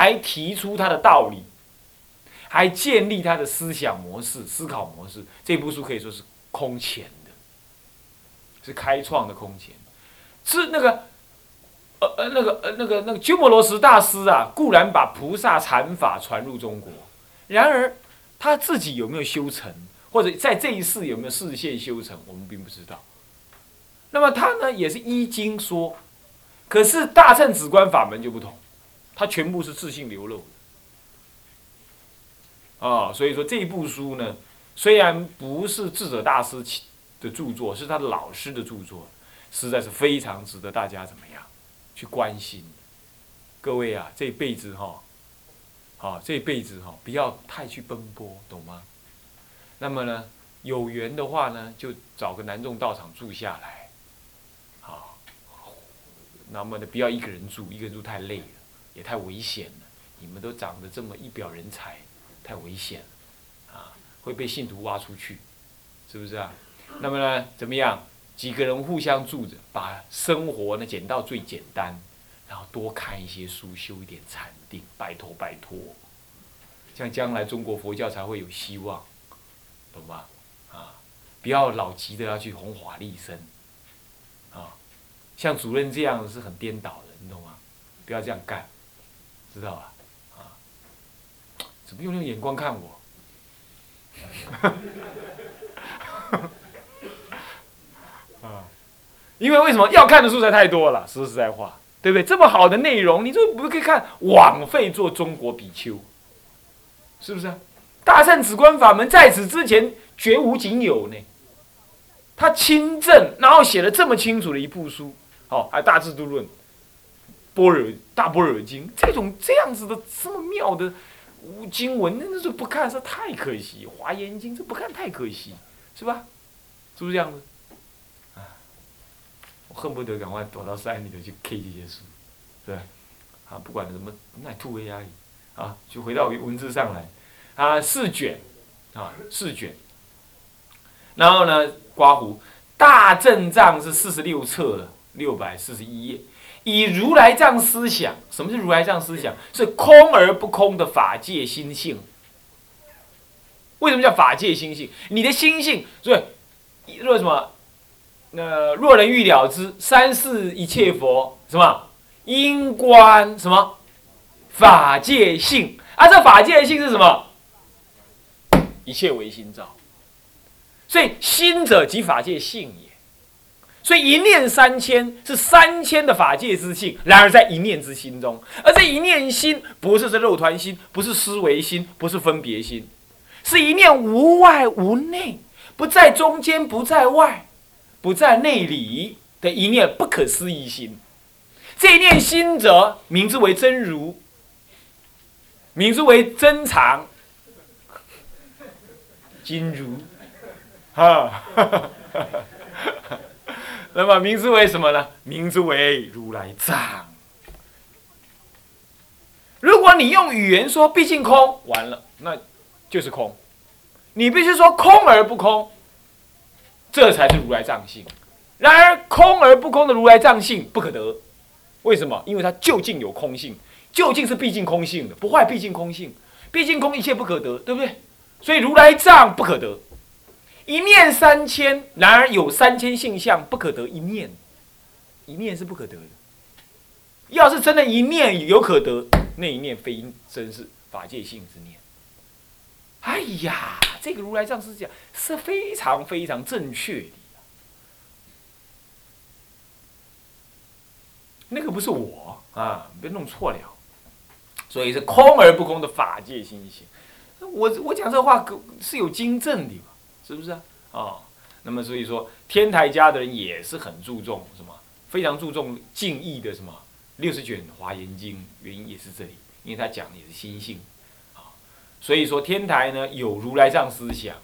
还提出他的道理，还建立他的思想模式、思考模式。这部书可以说是空前的，是开创的空前。是那个，呃呃，那个呃那个那个鸠摩罗什大师啊，固然把菩萨禅法传入中国，然而他自己有没有修成，或者在这一世有没有视线修成，我们并不知道。那么他呢，也是依经说，可是大乘止观法门就不同，他全部是自信流露的啊。所以说这一部书呢，虽然不是智者大师的著作，是他的老师的著作。实在是非常值得大家怎么样去关心？各位啊，这辈子哈，好这辈子哈，不要太去奔波，懂吗？那么呢，有缘的话呢，就找个南众道场住下来，好。那么呢，不要一个人住，一个人住太累了，也太危险了。你们都长得这么一表人才，太危险了，啊，会被信徒挖出去，是不是啊？那么呢，怎么样？几个人互相住着，把生活呢减到最简单，然后多看一些书，修一点禅定，拜托拜托，这样将来中国佛教才会有希望，懂吗？啊，不要老急着要去弘法利生，啊，像主任这样是很颠倒的，你懂吗？不要这样干，知道吧？啊，怎么用那种眼光看我？啊因为为什么要看的书才太多了？说实在话，对不对？这么好的内容，你就不可以看，枉费做中国比丘，是不是？大圣止观法门在此之前绝无仅有呢。他亲证，然后写了这么清楚的一部书，好，还《大智度论》、《般若大般若经》这种这样子的这么妙的经文，那那是不看是太可惜，《华严经》这不看太可惜，是吧？是不是这样子？啊我恨不得赶快躲到山里头去 K 这些书，对啊，不管什么那突围压力，啊，就回到文字上来，啊，四卷，啊，四卷，然后呢，刮胡大正藏是四十六册，六百四十一页，以如来藏思想，什么是如来藏思想？是空而不空的法界心性。为什么叫法界心性？你的心性，所以，若什么？那若人欲了之，三世一切佛什么因观什么法界性啊？这法界性是什么？一切唯心造。所以心者即法界性也。所以一念三千是三千的法界之性，然而在一念之心中，而这一念心不是这肉团心，不是思维心，不是分别心，是一念无外无内，不在中间，不在外。不在内里的一念不可思议心，这一念心者，名之为真如，名之为真常，金如，哈，那么名字为什么呢？名字为如来藏。如果你用语言说毕竟空，完了，那就是空。你必须说空而不空。这才是如来藏性。然而，空而不空的如来藏性不可得。为什么？因为它究竟有空性，究竟是毕竟空性的，不坏毕竟空性，毕竟空一切不可得，对不对？所以如来藏不可得。一念三千，然而有三千性相不可得一念，一念是不可得的。要是真的，一念有可得，那一念非真是法界性之念。哎呀！这个如来藏师讲是非常非常正确的，那个不是我啊，别弄错了。所以是空而不空的法界心性。我我讲这话是有经证的，是不是啊？啊，那么所以说天台家的人也是很注重什么，非常注重敬意的什么？六十卷华严经，原因也是这里，因为他讲的也是心性。啊所以说天台呢有如来藏思想，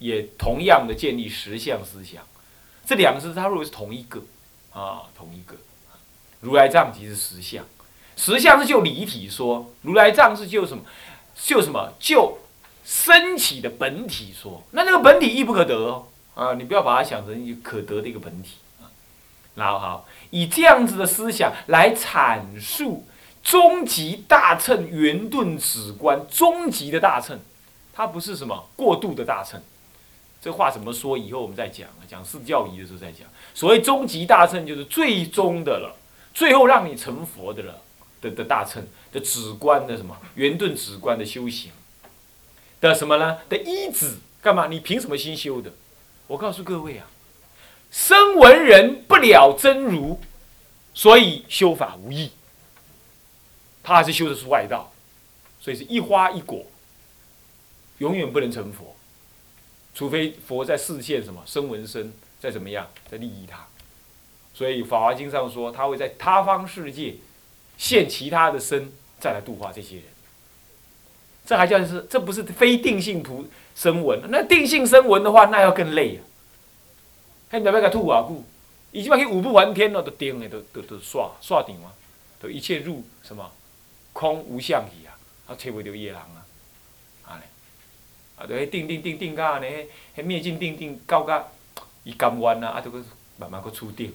也同样的建立实相思想，这两个是他认为是同一个，啊，同一个。如来藏即是实相，实相是就离体说，如来藏是就什么，就什么？就升起的本体说。那这个本体亦不可得，啊，你不要把它想成可得的一个本体啊。然后好，以这样子的思想来阐述终极大乘圆顿止观，终极的大乘，它不是什么过度的大乘。这话怎么说？以后我们再讲啊，讲四教仪的时候再讲。所谓终极大乘，就是最终的了，最后让你成佛的了的的大乘的止观的什么圆顿止观的修行的什么呢？的依止干嘛？你凭什么心修的？我告诉各位啊，生闻人不了真如，所以修法无益。他还是修的是外道，所以是一花一果，永远不能成佛，除非佛在视现什么生闻身，再怎么样再利益他。所以《法华经》上说，他会在他方世界现其他的身，再来度化这些人。这还叫是？这不是非定性图声闻？那定性声闻的话，那要更累啊！还要不要个吐瓦故？已经把去五不还天了，都定的，都都都刷刷顶嘛，都一切入什么？空无相去啊，啊，找不着伊个人啊，安尼，啊，就迄定定定定到安尼，迄灭尽定定到甲伊甘愿啊，啊，就搁慢慢搁出定，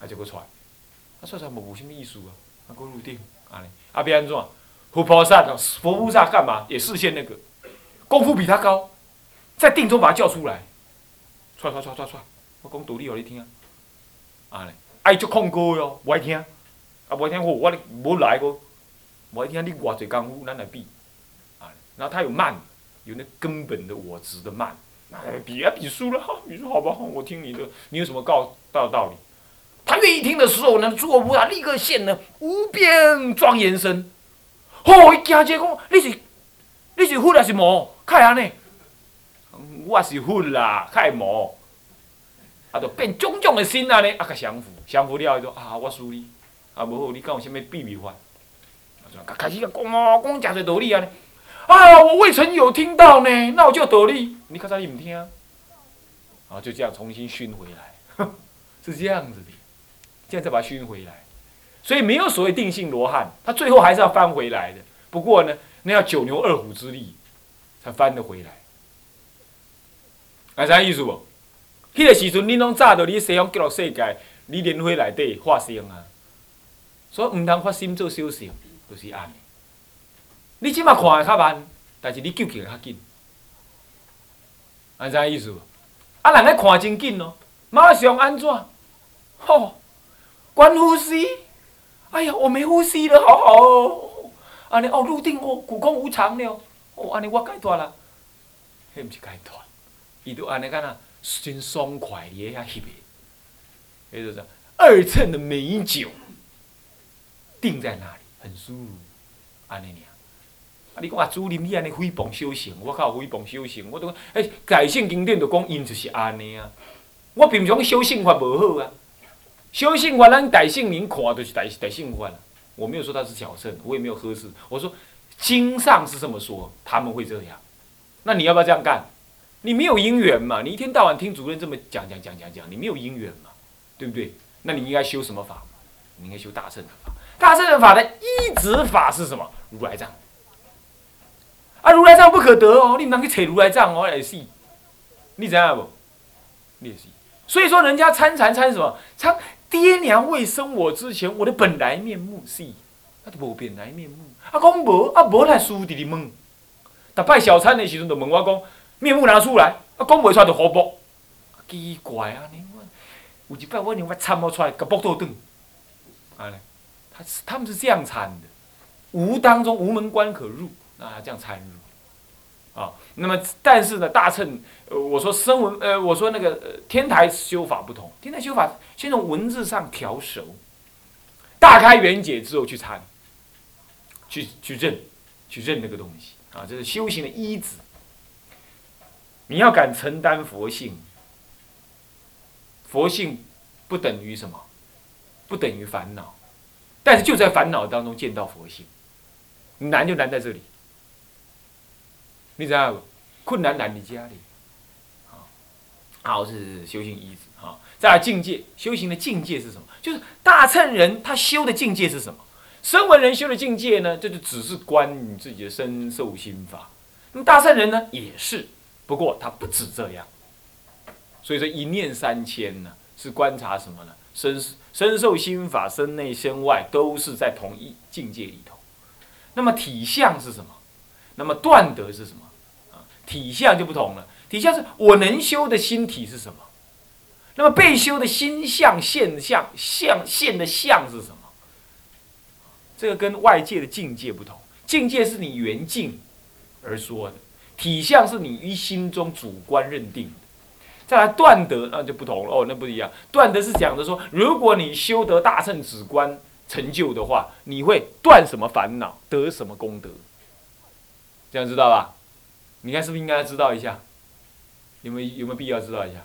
啊，就搁出，啊，出出无无啥物意思啊，啊，搁入定，安尼，啊，变安怎？佛菩萨，佛菩萨干嘛？也视现那个。功夫比他高，在定中把他叫出来，出出出出出，我讲道理互你听，安尼，爱足控高哟，不爱听，啊，不爱听，我我无来过。我爱听你偌侪功夫，咱来比，啊，然后他有慢，有那根本的我执的慢，那，比啊比输了，哈，你说好吧，我听你的，你有什么告道道理？他愿意听的时候呢，诸佛菩萨立刻现了无边庄严身，哦，伊惊者讲，你是你是佛还是魔？开安尼，我是佛啦，开魔，啊，就变种种的心安尼，啊，甲降服，降服了，伊就啊，我输你，啊，无好，你讲有啥物秘密法？啊，就开始讲哦，讲真侪道理啊！哎呀，我未曾有听到呢，那我就道理。你刚才你唔听，啊，就这样重新熏回来，是这样子的，这样再把它熏回来。所以没有所谓定性罗汉，他最后还是要翻回来的。不过呢，那要九牛二虎之力才翻得回来。啊，啥意思不？迄个时阵，你拢早到你西方极乐世界，你轮回内底化生啊，所以唔通发心做修行。就是安尼，你即马看会较慢，但是你救起来较紧，安怎意思？啊，人咧看真紧咯，马上安怎？吼，关呼吸！哎呀，我没呼吸了，好好哦。安尼哦，入定哦，古空无常了。哦，安尼我解脱了。迄毋是解脱，伊都安尼干呐，真爽快咧遐翕的。迄就是二寸的美酒，定在那里。很舒服，安尼尔。啊，你讲啊，主任你安尼诽谤修行，我靠，诽谤修行，我都讲，哎，改性经典就讲因就是安尼啊。我平常修性法无好啊，修性法咱大圣人看就是大大圣法了。我没有说他是小圣，我也没有呵斥。我说经上是这么说，他们会这样。那你要不要这样干？你没有因缘嘛？你一天到晚听主任这么讲讲讲讲讲，你没有因缘嘛？对不对？那你应该修什么法？你应该修大乘的法。大乘法的依止法是什么？如来藏。啊，如来藏不可得哦，你唔能去扯如来藏哦，也是。你知影不？你也是。所以说，人家参禅参什么？参爹娘未生我之前，我的本来面目是，啊，都无本来面目。啊，讲无，啊无来输伫哩问。逐摆小餐的时阵，就问我讲面目拿出来，啊，讲袂出来就好卜。奇怪啊，你我有一摆我连我参不出来，甲卜倒转，安尼。他他们是这样参的，无当中无门关可入，啊，这样参入，啊，那么但是呢，大乘，呃，我说声闻，呃，我说那个呃天台修法不同，天台修法先从文字上调熟，大开圆解之后去参，去去认，去认那个东西，啊，这是修行的依止。你要敢承担佛性，佛性不等于什么？不等于烦恼。但是就在烦恼当中见到佛性，难就难在这里。你知道困难难在家里，好，好是修行依止，好，再来境界，修行的境界是什么？就是大乘人他修的境界是什么？声闻人修的境界呢？这就只是观你自己的身受心法。那么大乘人呢，也是，不过他不止这样。所以说一念三千呢，是观察什么呢？身身受心法，身内身外都是在同一境界里头。那么体相是什么？那么断德是什么？体相就不同了。体相是我能修的心体是什么？那么被修的心相现象相现的相是什么？这个跟外界的境界不同。境界是你缘境而说的，体相是你于心中主观认定的。再来断德，那就不同了哦，那不一样。断德是讲的说，如果你修得大乘止观成就的话，你会断什么烦恼，得什么功德。这样知道吧？你看是不是应该知道一下？有没有有没有必要知道一下？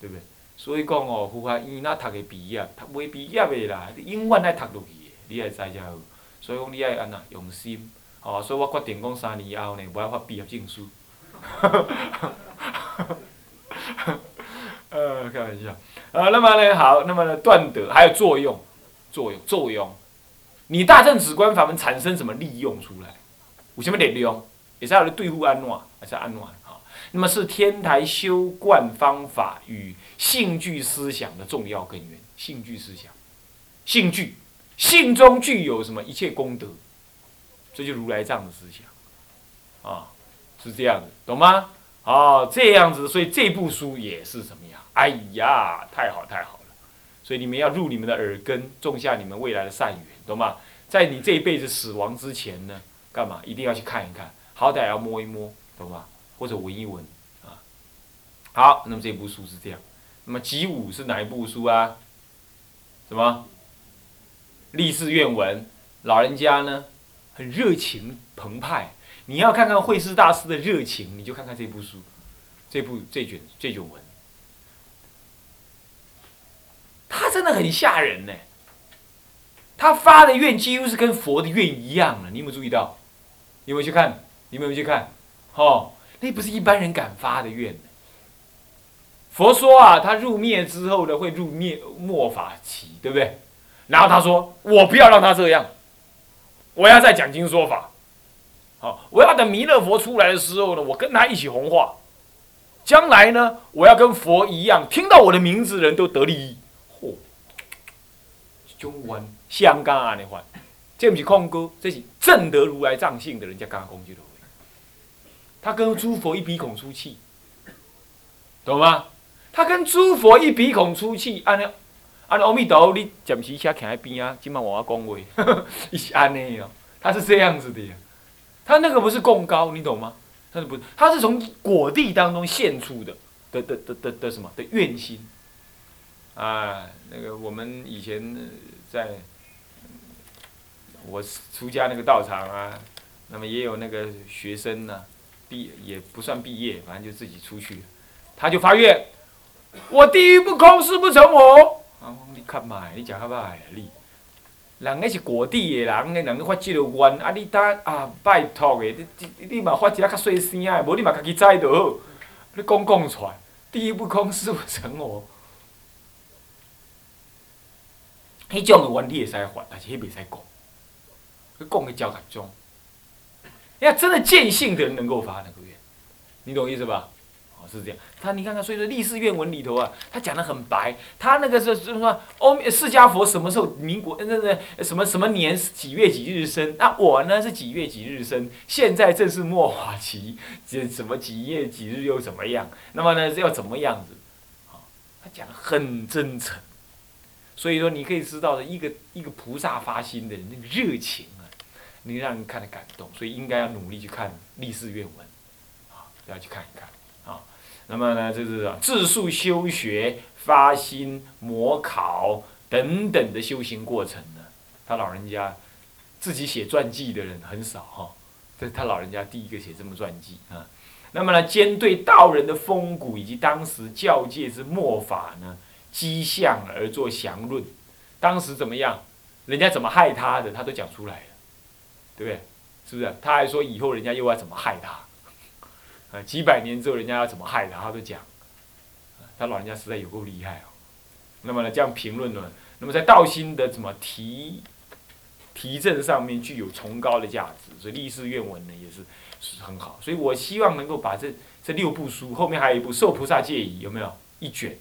对不对？所以讲哦，佛法院那读的毕业，读未毕业的啦，永远爱读落去的，你爱知才好。所以讲你爱安那用心，哦，所以我决定讲三年后呢，无爱发毕业证书。呃，开玩笑。呃，那么呢，好，那么呢，断德还有作用，作用，作用。你大正止观法门产生什么利用出来？有什么力量？也是要来对付安怎，还是安暖？好，那么是天台修观方法与性具思想的重要根源。性具思想，性具，性中具有什么一切功德？这就如来藏的思想，啊，是这样的，懂吗？哦，这样子，所以这部书也是什么呀？哎呀，太好太好了！所以你们要入你们的耳根，种下你们未来的善缘，懂吗？在你这一辈子死亡之前呢，干嘛？一定要去看一看，好歹要摸一摸，懂吗？或者闻一闻，啊。好，那么这部书是这样。那么集五是哪一部书啊？什么？立誓愿文，老人家呢，很热情澎湃。你要看看慧师大师的热情，你就看看这部书，这部这卷这卷文，他真的很吓人呢。他发的愿几乎是跟佛的愿一样了，你有没有注意到？有没有去看？有没有去看？哦，那不是一般人敢发的愿。佛说啊，他入灭之后呢，会入灭末法期，对不对？然后他说：“我不要让他这样，我要再讲经说法。”好，我要等弥勒佛出来的时候呢，我跟他一起弘化。将来呢，我要跟佛一样，听到我的名字的人都得利益。嚯，中文香港啊，你话，这不是空哥，这是正得如来藏性的人家刚刚攻击的。他跟诸佛一鼻孔出气，懂吗？他跟诸佛一鼻孔出气，安尼，安尼阿弥陀佛，你暂时先徛喺边啊，今晚我要讲话，一是安尼哦，他是这样子的。他那个不是供高，你懂吗？他是不，他是从果地当中现出的的的的的的什么的愿心啊？那个我们以前在我出家那个道场啊，那么也有那个学生呢，毕也不算毕业，反正就自己出去，他就发愿，我地狱不空，誓不成我。啊，你看嘛，你讲好不好？你。人迄是果地的人，个人发这个愿，啊！你当啊，拜托的，你你你嘛发一个较细声的，无你嘛家己知就好。你讲讲出来，地狱不空，誓不成我。迄种的愿你会使发，但是迄袂使讲。你讲的较集中。要，真的见性的人能够发那个愿，你懂意思吧？哦是这样，他你看看，所以说立誓愿文里头啊，他讲的很白。他那个是就是说，欧释迦佛什么时候民国那那什么什么年几月几日生？那我呢是几月几日生？现在正是末法期，这什么几月几日又怎么样？那么呢要怎么样子？他讲的很真诚。所以说你可以知道的一个一个菩萨发心的那个热情能，让人看得感动。所以应该要努力去看历史愿文，啊，要去看一看啊。那么呢，就是自述修学、发心、模考等等的修行过程呢。他老人家自己写传记的人很少哈，这他老人家第一个写这么传记啊。那么呢，兼对道人的风骨以及当时教界之末法呢，迹象而作详论。当时怎么样，人家怎么害他的，他都讲出来，对不对？是不是？他还说以后人家又要怎么害他。啊，几百年之后，人家要怎么害他，他都讲。他老人家实在有够厉害哦。那么呢，这样评论呢，那么在道心的怎么提提证上面具有崇高的价值，所以立誓愿文呢也是是很好。所以我希望能够把这这六部书后面还有一部《受菩萨戒仪》，有没有一卷？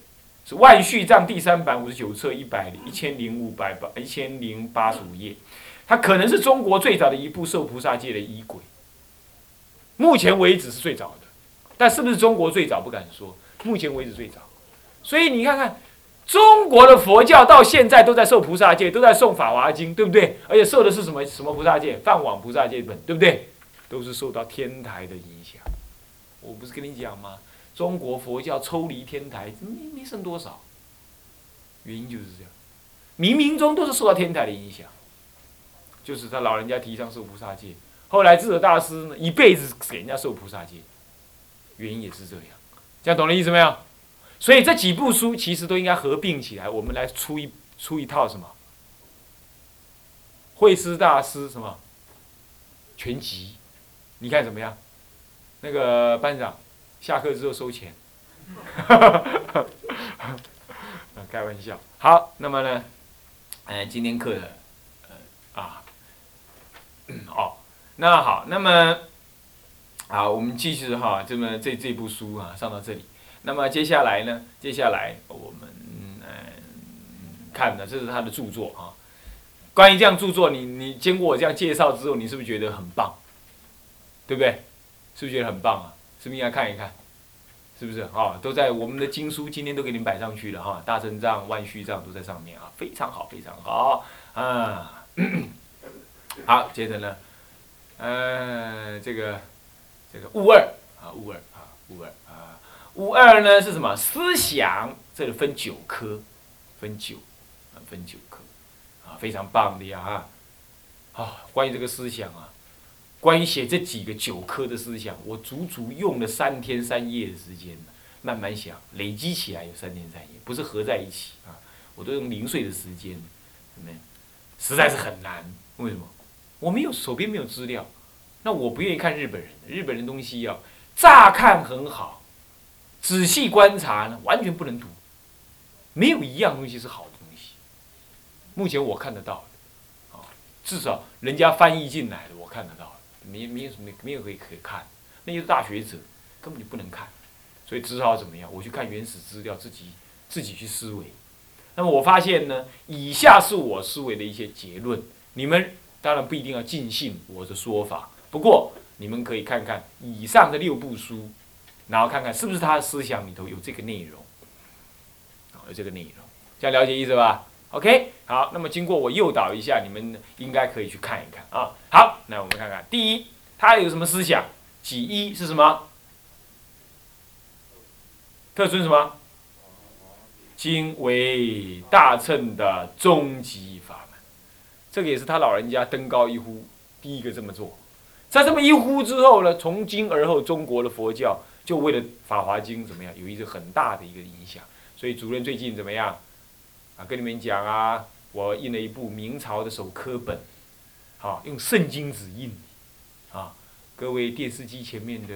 是万续藏第三版五十九册一百一千零五百八一千零八十五页，它可能是中国最早的一部受菩萨戒的仪轨。目前为止是最早的，但是不是中国最早不敢说。目前为止最早，所以你看看，中国的佛教到现在都在受菩萨戒，都在诵《法华经》，对不对？而且受的是什么什么菩萨戒？梵网菩萨戒本，对不对？都是受到天台的影响。我不是跟你讲吗？中国佛教抽离天台没没剩多少，原因就是这样，冥冥中都是受到天台的影响，就是他老人家提倡受菩萨戒。后来智者大师呢，一辈子给人家受菩萨戒，原因也是这样，这样懂了意思没有？所以这几部书其实都应该合并起来，我们来出一出一套什么？慧师大师什么全集？你看怎么样？那个班长下课之后收钱，开玩笑。好，那么呢，呃，今天课的，呃啊，哦。那好，那么，啊，我们继续哈，这么这这部书啊，上到这里。那么接下来呢？接下来我们嗯看的，这是他的著作啊。关于这样著作，你你经过我这样介绍之后，你是不是觉得很棒？对不对？是不是觉得很棒啊？是不是应该看一看？是不是啊？都在我们的经书，今天都给您摆上去了哈。大乘藏、万续藏都在上面啊，非常好，非常好啊。好，接着呢。呃，这个这个物二啊，物二啊，物二啊，物二呢是什么？思想这里分九科，分九啊，分九科啊，非常棒的呀啊！啊，关于这个思想啊，关于写这几个九科的思想，我足足用了三天三夜的时间，慢慢想，累积起来有三天三夜，不是合在一起啊，我都用零碎的时间，怎么样？实在是很难，为什么？我没有手边没有资料，那我不愿意看日本人。日本人东西要乍看很好，仔细观察呢，完全不能读。没有一样东西是好的东西。目前我看得到的，啊，至少人家翻译进来的我看得到的，没没有什么没有可以可以看。那些大学者根本就不能看，所以只好怎么样？我去看原始资料，自己自己去思维。那么我发现呢，以下是我思维的一些结论，你们。当然不一定要尽信我的说法，不过你们可以看看以上的六部书，然后看看是不是他的思想里头有这个内容，有这个内容，这样了解意思吧？OK，好，那么经过我诱导一下，你们应该可以去看一看啊。好，那我们看看第一，他有什么思想？己一是什么？特尊什么？经为大乘的终极法。这个也是他老人家登高一呼，第一个这么做。在这么一呼之后呢，从今而后，中国的佛教就为了《法华经》怎么样，有一个很大的一个影响。所以主任最近怎么样？啊，跟你们讲啊，我印了一部明朝的手刻本，好，用圣经纸印。啊，各位电视机前面的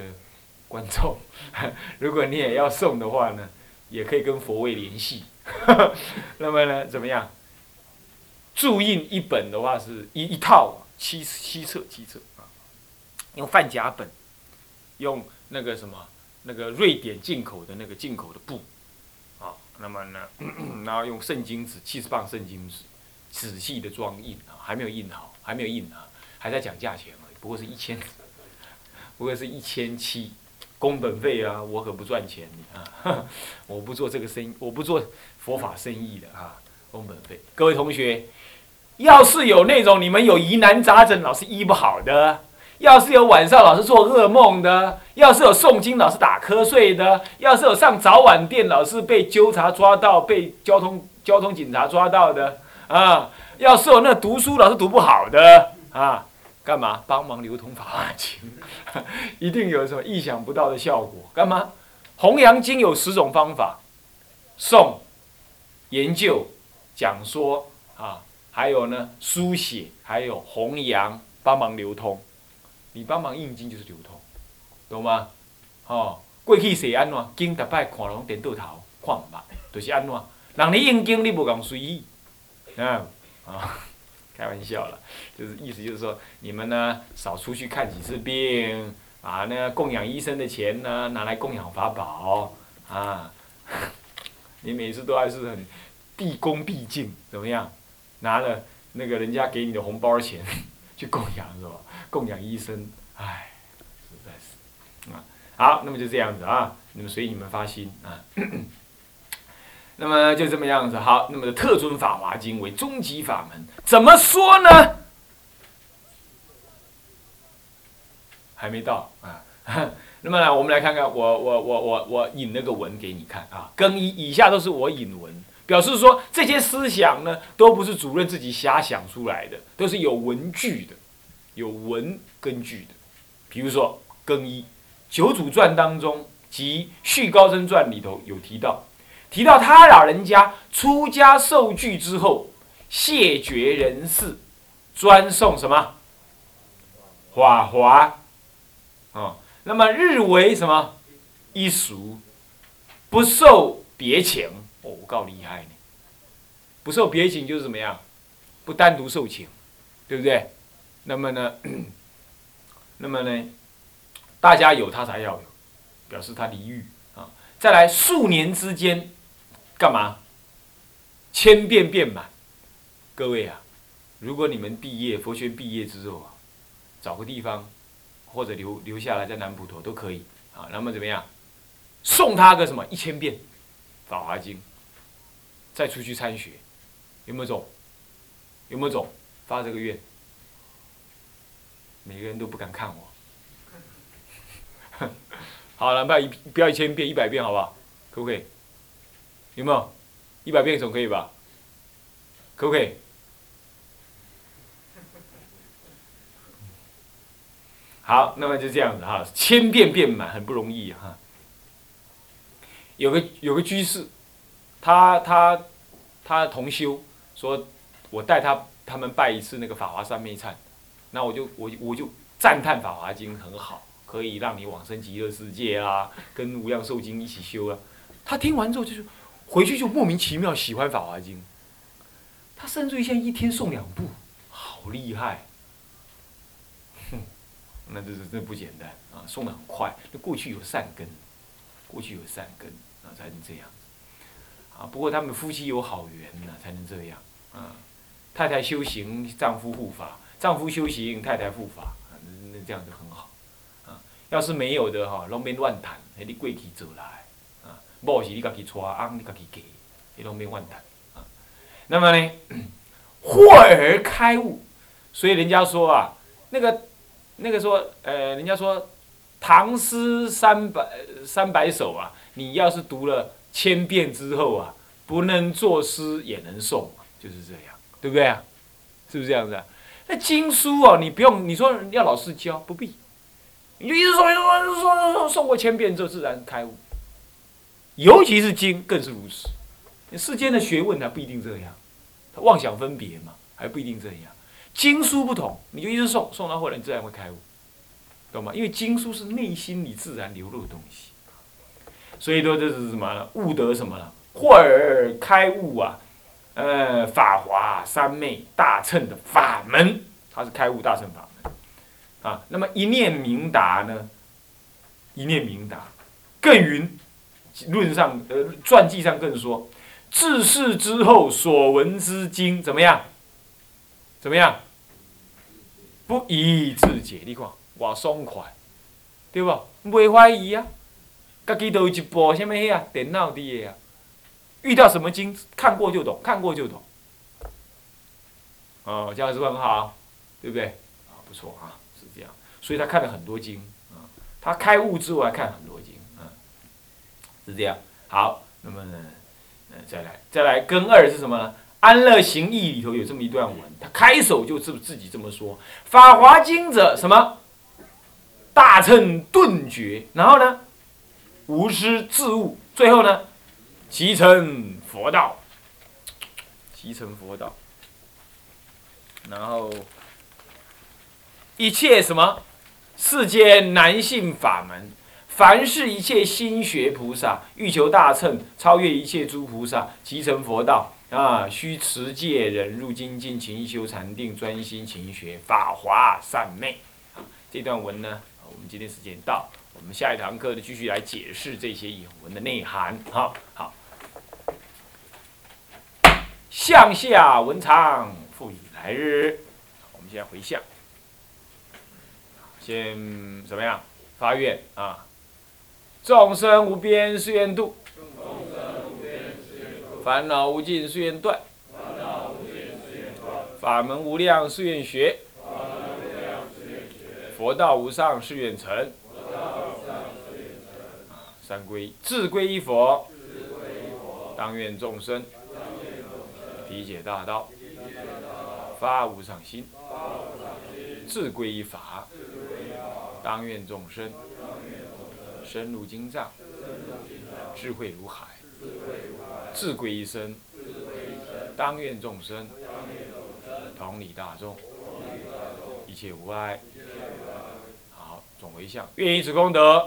观众，如果你也要送的话呢，也可以跟佛位联系。那么呢，怎么样？注印一本的话是一一套七七册七册啊，用范甲本，用那个什么那个瑞典进口的那个进口的布，啊，那么呢，然后用圣经纸七十磅圣经纸，仔细的装印啊，还没有印好，还没有印啊，还在讲价钱而已，不过是一千，不过是一千七，工本费啊，我可不赚钱的啊，我不做这个生意，我不做佛法生意的啊，工本费，各位同学。要是有那种你们有疑难杂症老是医不好的，要是有晚上老是做噩梦的，要是有诵经老是打瞌睡的，要是有上早晚店老是被纠察抓到、被交通交通警察抓到的啊，要是有那读书老是读不好的啊，干嘛帮忙流通法华经？一定有什么意想不到的效果？干嘛？弘扬经有十种方法：诵、研究、讲说。还有呢，书写，还有弘扬，帮忙流通。你帮忙印经就是流通，懂吗？哦，过去是安怎？经逐摆看拢颠倒头，看唔捌，就是安怎？人你印经你无讲随意，啊啊，开玩笑了，就是意思就是说，你们呢少出去看几次病，啊那供养医生的钱呢拿来供养法宝，啊，你每次都还是很毕恭毕敬，怎么样？拿了那个人家给你的红包钱 去供养是吧？供养医生，唉，实在是啊。好，那么就这样子啊，那么随你们发心啊。那么就这么样子，好，那么的特尊法华经为终极法门，怎么说呢？还没到啊。那么呢，我们来看看，我我我我我引那个文给你看啊。更以以下都是我引文，表示说这些思想呢，都不是主任自己瞎想出来的，都是有文据的，有文根据的。比如说《更衣九祖传》当中及《续高僧传》里头有提到。提到他老人家出家受具之后，谢绝人世，专送什么法华，啊，那么日为什么一俗，不受别请，哦，够厉害呢。不受别请就是怎么样，不单独受请，对不对？那么呢，那么呢，大家有他才要有，表示他离欲啊。再来数年之间。干嘛？千遍遍满，各位啊，如果你们毕业佛学毕业之后啊，找个地方或者留留下来在南普陀都可以啊。那么怎么样？送他个什么一千遍《法华经》，再出去参学，有没有种？有没有种？发这个愿，每个人都不敢看我。好了，不要一不要一千遍，一百遍好不好？可不可以？有没有一百遍总可以吧？可不可以？好，那么就这样子哈，千遍遍满很不容易哈。有个有个居士，他他他同修说，我带他他们拜一次那个法华三昧忏，那我就我我就赞叹法华经很好，可以让你往生极乐世界啊，跟无量寿经一起修啊。他听完之后就说。回去就莫名其妙喜欢《法华经》，他甚至于现在一天送两部，好厉害！哼，那这是这不简单啊，送的很快。那过去有善根，过去有善根啊，才能这样。啊，不过他们夫妻有好缘呢，才能这样啊。太太修行，丈夫护法；丈夫修行，太太护法。那这样就很好啊。要是没有的哈，拢免乱谈，那你贵体走来啊。某是你家己带，翁你家己嫁，迄拢免乱谈啊。那么呢，豁而开悟，所以人家说啊，那个那个说，呃，人家说唐诗三百三百首啊，你要是读了千遍之后啊，不能作诗也能诵，就是这样，对不对啊？是不是这样子啊？那经书哦，你不用你说要老师教，不必，你就一直诵，一直诵，诵诵过千遍之后，自然开悟。尤其是经更是如此，世间的学问呢不一定这样，他妄想分别嘛，还不一定这样。经书不同，你就一直诵，诵到后来你自然会开悟，懂吗？因为经书是内心里自然流露的东西，所以说这是什么？悟得什么了？豁而开悟啊！呃，法华三昧大乘的法门，它是开悟大乘法门啊。那么一念明达呢？一念明达，更云。论上，呃，传记上更说，自世之后所闻之经怎么样？怎么样？不疑自解，你看，我，爽快，对不？不怀疑啊，家己都有一部什么呀？电脑的啊，遇到什么经，看过就懂，看过就懂。哦，这样是不是很好？对不对？啊，不错啊，是这样。所以他看了很多经啊，他开悟之后还看很多经。嗯是这样，好，那么呢，呃，再来，再来，根二是什么呢？安乐行义里头有这么一段文，他开首就自自己这么说：法华经者什么？大乘顿觉，然后呢，无师自悟，最后呢，即成佛道，即成佛道，然后一切什么世间难信法门。凡是一切心学菩萨欲求大乘，超越一切诸菩萨，即成佛道啊！须持戒忍入精进勤修禅定，专心勤学法华三昧。这段文呢，我们今天时间到，我们下一堂课呢继续来解释这些引文的内涵。好好。向下文长，复以来日。我们现在回向，先怎么样？发愿啊！众生无边誓愿度，烦恼无尽誓愿断，法门无量誓愿学，佛道无上誓愿成。三归，自归依佛，当愿众生理解大道，发无上心；自归依法，当愿众生深入经藏，智慧如海；自归依身，当愿众生同理大众，一切无碍。好，总为相，愿以此功德。